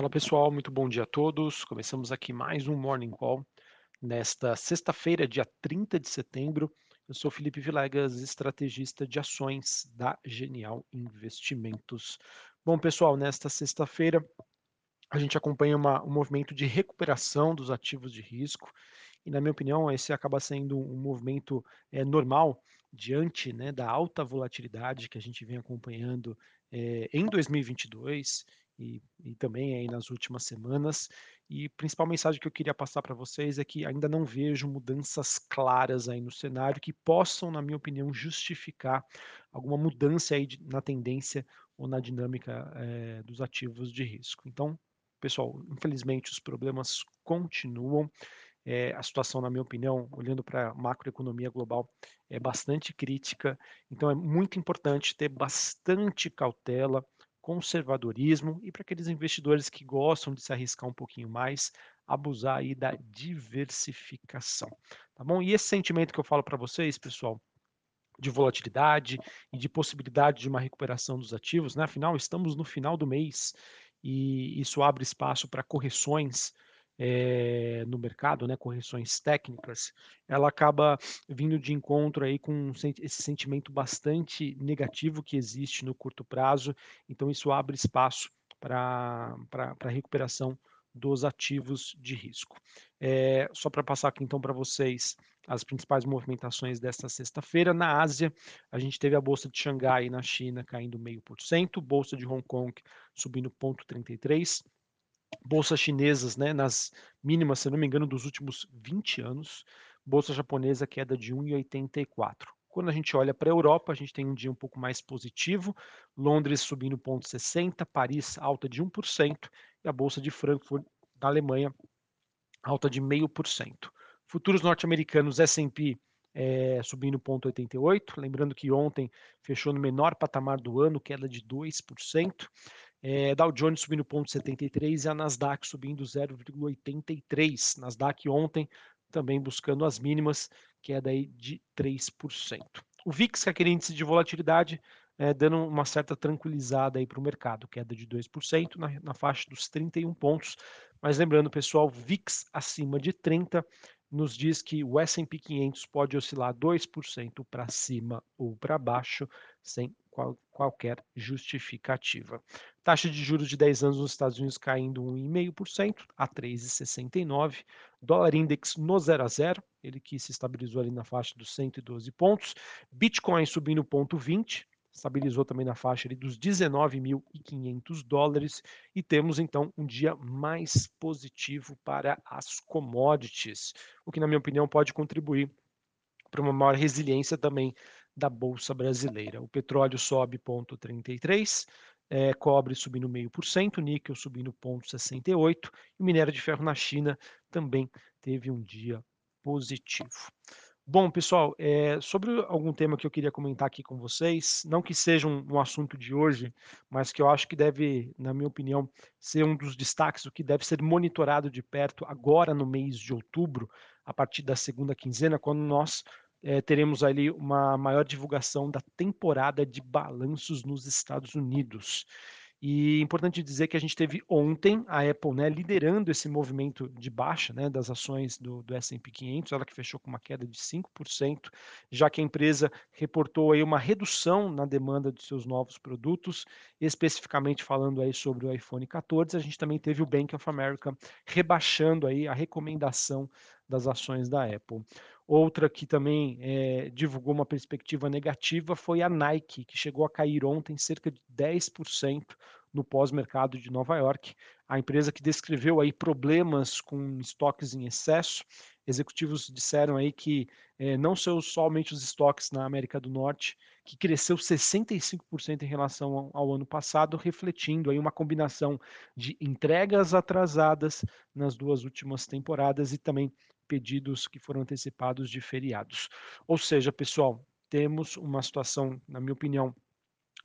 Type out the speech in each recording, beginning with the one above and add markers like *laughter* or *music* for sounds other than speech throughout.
Fala pessoal, muito bom dia a todos. Começamos aqui mais um Morning Call nesta sexta-feira, dia 30 de setembro. Eu sou Felipe Vilegas, estrategista de ações da Genial Investimentos. Bom, pessoal, nesta sexta-feira a gente acompanha uma, um movimento de recuperação dos ativos de risco e, na minha opinião, esse acaba sendo um movimento é, normal diante né, da alta volatilidade que a gente vem acompanhando é, em 2022 e, e também aí nas últimas semanas. E a principal mensagem que eu queria passar para vocês é que ainda não vejo mudanças claras aí no cenário que possam, na minha opinião, justificar alguma mudança aí de, na tendência ou na dinâmica é, dos ativos de risco. Então, pessoal, infelizmente os problemas continuam. É, a situação, na minha opinião, olhando para a macroeconomia global, é bastante crítica. Então, é muito importante ter bastante cautela, conservadorismo e para aqueles investidores que gostam de se arriscar um pouquinho mais, abusar aí da diversificação, tá bom? E esse sentimento que eu falo para vocês, pessoal, de volatilidade e de possibilidade de uma recuperação dos ativos, né? Afinal, estamos no final do mês e isso abre espaço para correções é, no mercado, né, correções técnicas, ela acaba vindo de encontro aí com esse sentimento bastante negativo que existe no curto prazo, então isso abre espaço para a recuperação dos ativos de risco. É, só para passar aqui então para vocês as principais movimentações desta sexta-feira. Na Ásia, a gente teve a Bolsa de Xangai na China caindo meio por cento, Bolsa de Hong Kong subindo 0,33%, bolsas chinesas né, nas mínimas, se não me engano, dos últimos 20 anos, bolsa japonesa queda de 1,84. Quando a gente olha para a Europa, a gente tem um dia um pouco mais positivo, Londres subindo 0,60, Paris alta de 1% e a bolsa de Frankfurt da Alemanha alta de 0,5%. Futuros norte-americanos S&P é, subindo 0,88, lembrando que ontem fechou no menor patamar do ano, queda de 2%. É, Dow Jones subindo 0,73 e a Nasdaq subindo 0,83. Nasdaq ontem também buscando as mínimas, queda aí de 3%. O VIX, que é aquele índice de volatilidade, é, dando uma certa tranquilizada aí para o mercado, queda de 2% na, na faixa dos 31 pontos. Mas lembrando, pessoal, VIX acima de 30 nos diz que o S&P 500 pode oscilar 2% para cima ou para baixo, sem qual, qualquer justificativa. Taxa de juros de 10 anos nos Estados Unidos caindo 1,5% a 3,69. Dólar index no 0 a 0, ele que se estabilizou ali na faixa dos 112 pontos. Bitcoin subindo 0,20, estabilizou também na faixa ali dos 19.500 dólares e temos então um dia mais positivo para as commodities, o que na minha opinião pode contribuir para uma maior resiliência também da bolsa brasileira. O petróleo sobe 0,33, é, cobre subindo meio por cento, níquel subindo 0,68 e minério de ferro na China também teve um dia positivo. Bom, pessoal, é, sobre algum tema que eu queria comentar aqui com vocês, não que seja um, um, assunto de hoje, mas que eu acho que deve, na minha opinião, ser um dos destaques, o que deve ser monitorado de perto agora no mês de outubro, a partir da segunda quinzena, quando nós é, teremos ali uma maior divulgação da temporada de balanços nos Estados Unidos. E é importante dizer que a gente teve ontem a Apple né, liderando esse movimento de baixa né, das ações do, do S&P 500, ela que fechou com uma queda de 5%, já que a empresa reportou aí uma redução na demanda dos seus novos produtos, especificamente falando aí sobre o iPhone 14, a gente também teve o Bank of America rebaixando aí a recomendação das ações da Apple. Outra que também é, divulgou uma perspectiva negativa foi a Nike, que chegou a cair ontem cerca de 10% no pós-mercado de Nova York. A empresa que descreveu aí problemas com estoques em excesso. Executivos disseram aí que é, não são somente os estoques na América do Norte, que cresceu 65% em relação ao, ao ano passado, refletindo aí uma combinação de entregas atrasadas nas duas últimas temporadas e também pedidos que foram antecipados de feriados. Ou seja, pessoal, temos uma situação, na minha opinião,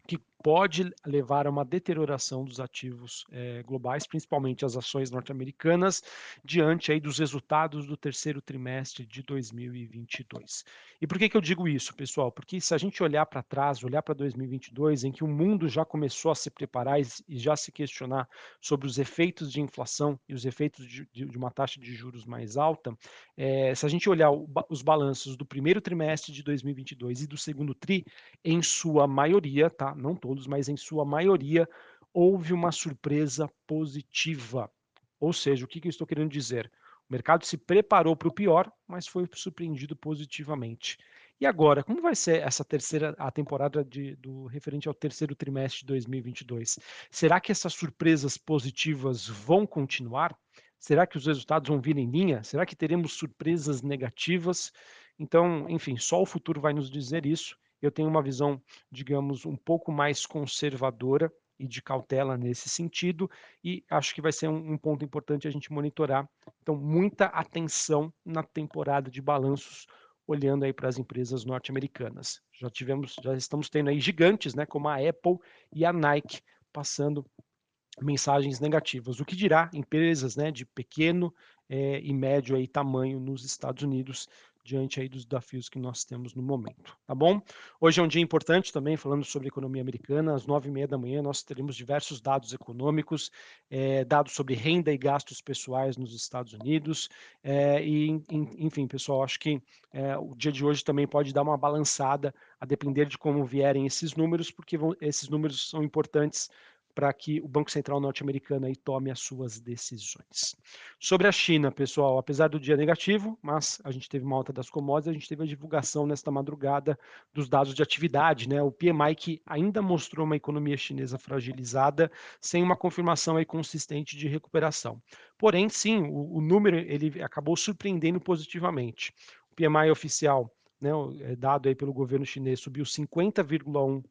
que pode levar a uma deterioração dos ativos eh, globais, principalmente as ações norte-americanas, diante aí dos resultados do terceiro trimestre de 2022. E por que, que eu digo isso, pessoal? Porque se a gente olhar para trás, olhar para 2022, em que o mundo já começou a se preparar e já se questionar sobre os efeitos de inflação e os efeitos de, de uma taxa de juros mais alta, eh, se a gente olhar o, os balanços do primeiro trimestre de 2022 e do segundo tri, em sua maioria, tá? Não todos mas em sua maioria, houve uma surpresa positiva. Ou seja, o que, que eu estou querendo dizer? O mercado se preparou para o pior, mas foi surpreendido positivamente. E agora, como vai ser essa terceira a temporada de, do referente ao terceiro trimestre de 2022? Será que essas surpresas positivas vão continuar? Será que os resultados vão vir em linha? Será que teremos surpresas negativas? Então, enfim, só o futuro vai nos dizer isso eu tenho uma visão, digamos, um pouco mais conservadora e de cautela nesse sentido, e acho que vai ser um, um, ponto importante a gente monitorar. Então, muita atenção na temporada de balanços, olhando aí para as empresas norte-americanas. Já tivemos, já estamos tendo aí gigantes, né, como a Apple e a Nike, passando mensagens negativas. O que dirá empresas, né, de pequeno é, e médio aí tamanho nos Estados Unidos, diante aí dos desafios que nós temos no momento, tá bom? Hoje é um dia importante também, falando sobre economia americana, às nove e meia da manhã nós teremos diversos dados econômicos, é, dados sobre renda e gastos pessoais nos Estados Unidos, é, e enfim, pessoal, acho que é, o dia de hoje também pode dar uma balançada, a depender de como vierem esses números, porque vão, esses números são importantes para que o Banco Central norte-americano tome as suas decisões. Sobre a China, pessoal, apesar do dia negativo, mas a gente teve uma alta das commodities, a gente teve a divulgação nesta madrugada dos dados de atividade, né? O PMI que ainda mostrou uma economia chinesa fragilizada, sem uma confirmação aí consistente de recuperação. Porém, sim, o, o número ele acabou surpreendendo positivamente. O PMI oficial, né, é dado aí pelo governo chinês, subiu 50,1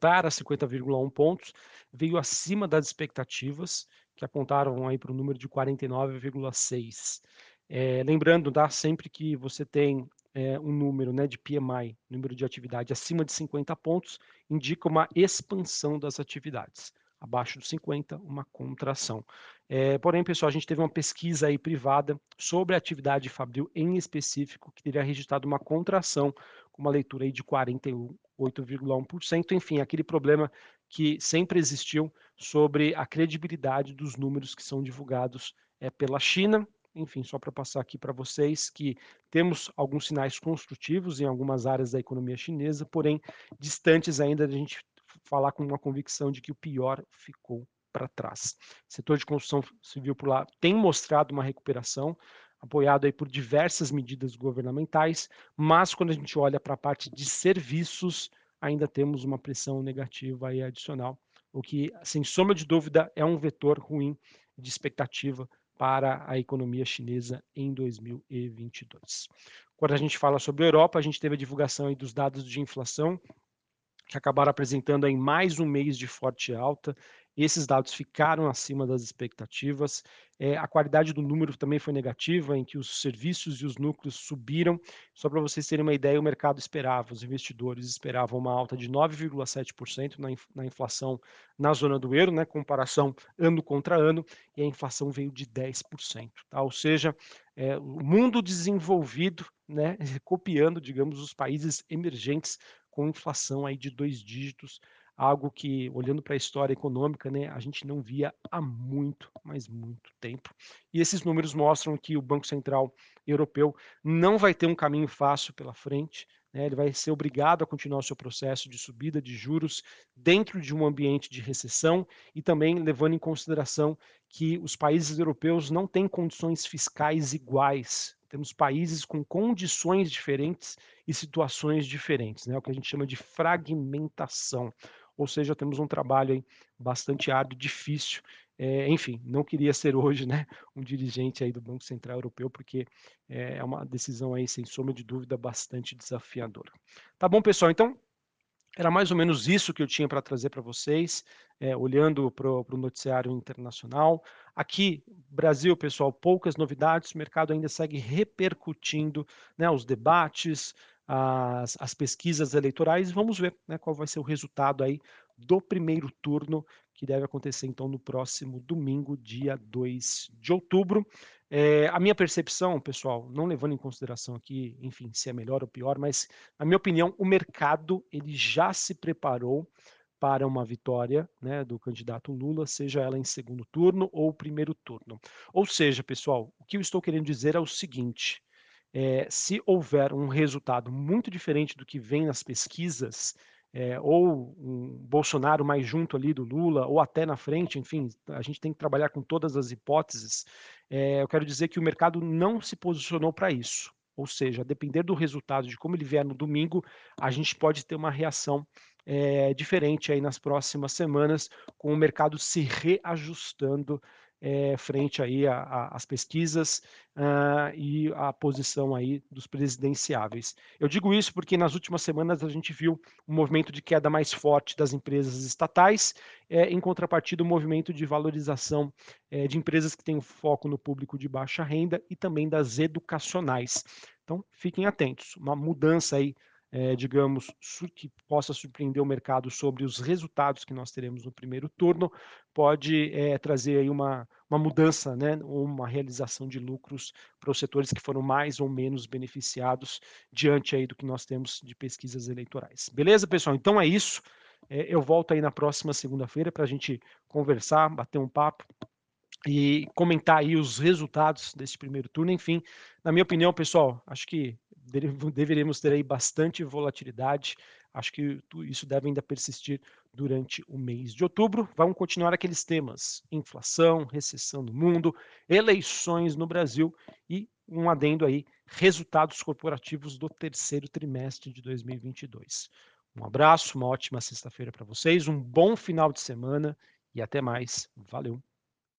para 50,1 pontos, veio acima das expectativas, que apontaram aí para o número de 49,6. É, lembrando, tá, sempre que você tem é, um número né, de PMI, número de atividade acima de 50 pontos, indica uma expansão das atividades. Abaixo dos 50, uma contração. É, porém, pessoal, a gente teve uma pesquisa aí privada sobre a atividade fabril em específico, que teria registrado uma contração, com uma leitura aí de 41 8,1%, enfim, aquele problema que sempre existiu sobre a credibilidade dos números que são divulgados é, pela China. Enfim, só para passar aqui para vocês que temos alguns sinais construtivos em algumas áreas da economia chinesa, porém distantes ainda da gente falar com uma convicção de que o pior ficou para trás. O setor de construção civil por lá tem mostrado uma recuperação, apoiado aí por diversas medidas governamentais, mas quando a gente olha para a parte de serviços, ainda temos uma pressão negativa aí adicional, o que, sem sombra de dúvida, é um vetor ruim de expectativa para a economia chinesa em 2022. Quando a gente fala sobre a Europa, a gente teve a divulgação aí dos dados de inflação, que acabaram apresentando aí mais um mês de forte alta. Esses dados ficaram acima das expectativas. É, a qualidade do número também foi negativa, em que os serviços e os núcleos subiram. Só para vocês terem uma ideia, o mercado esperava, os investidores esperavam uma alta de 9,7% na, na inflação na zona do euro, né, comparação ano contra ano, e a inflação veio de 10%. Tá? Ou seja, é, o mundo desenvolvido, né, *laughs* copiando, digamos, os países emergentes com inflação aí de dois dígitos, algo que, olhando para a história econômica, né, a gente não via há muito, mas muito tempo. E esses números mostram que o Banco Central Europeu não vai ter um caminho fácil pela frente, né, ele vai ser obrigado a continuar o seu processo de subida de juros dentro de um ambiente de recessão e também levando em consideração que os países europeus não têm condições fiscais iguais temos países com condições diferentes e situações diferentes, né? o que a gente chama de fragmentação. Ou seja, temos um trabalho aí bastante árduo, difícil. É, enfim, não queria ser hoje né, um dirigente aí do Banco Central Europeu, porque é uma decisão aí, sem sombra de dúvida, bastante desafiadora. Tá bom, pessoal? Então, era mais ou menos isso que eu tinha para trazer para vocês, é, olhando para o noticiário internacional. Aqui, Brasil, pessoal, poucas novidades, o mercado ainda segue repercutindo né, os debates, as, as pesquisas eleitorais. Vamos ver né, qual vai ser o resultado aí do primeiro turno, que deve acontecer então no próximo domingo, dia 2 de outubro. É, a minha percepção, pessoal, não levando em consideração aqui, enfim, se é melhor ou pior, mas, na minha opinião, o mercado ele já se preparou para uma vitória né, do candidato Lula, seja ela em segundo turno ou primeiro turno. Ou seja, pessoal, o que eu estou querendo dizer é o seguinte: é, se houver um resultado muito diferente do que vem nas pesquisas, é, ou um Bolsonaro mais junto ali do Lula, ou até na frente, enfim, a gente tem que trabalhar com todas as hipóteses. É, eu quero dizer que o mercado não se posicionou para isso. Ou seja, a depender do resultado de como ele vier no domingo, a gente pode ter uma reação é, diferente aí nas próximas semanas, com o mercado se reajustando é, frente aí às pesquisas uh, e a posição aí dos presidenciáveis. Eu digo isso porque nas últimas semanas a gente viu um movimento de queda mais forte das empresas estatais, é, em contrapartida um movimento de valorização é, de empresas que têm foco no público de baixa renda e também das educacionais. Então fiquem atentos, uma mudança aí é, digamos, que possa surpreender o mercado sobre os resultados que nós teremos no primeiro turno, pode é, trazer aí uma, uma mudança, né, uma realização de lucros para os setores que foram mais ou menos beneficiados diante aí do que nós temos de pesquisas eleitorais. Beleza, pessoal? Então é isso. É, eu volto aí na próxima segunda-feira para a gente conversar, bater um papo e comentar aí os resultados desse primeiro turno. Enfim, na minha opinião, pessoal, acho que *laughs* deveríamos ter aí bastante volatilidade. Acho que isso deve ainda persistir durante o mês de outubro. Vão continuar aqueles temas: inflação, recessão no mundo, eleições no Brasil e um adendo aí, resultados corporativos do terceiro trimestre de 2022. Um abraço, uma ótima sexta-feira para vocês, um bom final de semana e até mais. Valeu!